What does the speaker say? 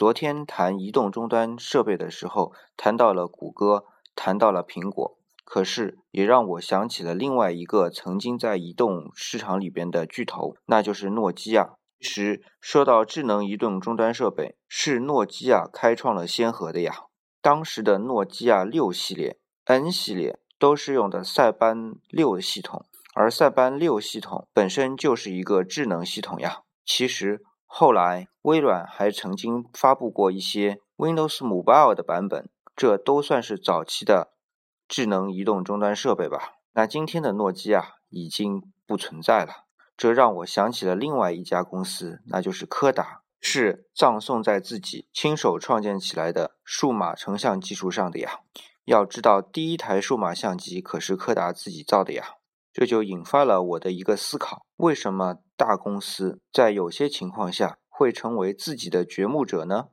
昨天谈移动终端设备的时候，谈到了谷歌，谈到了苹果，可是也让我想起了另外一个曾经在移动市场里边的巨头，那就是诺基亚。其实说到智能移动终端设备，是诺基亚开创了先河的呀。当时的诺基亚六系列、N 系列都是用的塞班六系统，而塞班六系统本身就是一个智能系统呀。其实。后来，微软还曾经发布过一些 Windows Mobile 的版本，这都算是早期的智能移动终端设备吧。那今天的诺基亚已经不存在了，这让我想起了另外一家公司，那就是柯达，是葬送在自己亲手创建起来的数码成像技术上的呀。要知道，第一台数码相机可是柯达自己造的呀。这就引发了我的一个思考：为什么大公司在有些情况下会成为自己的掘墓者呢？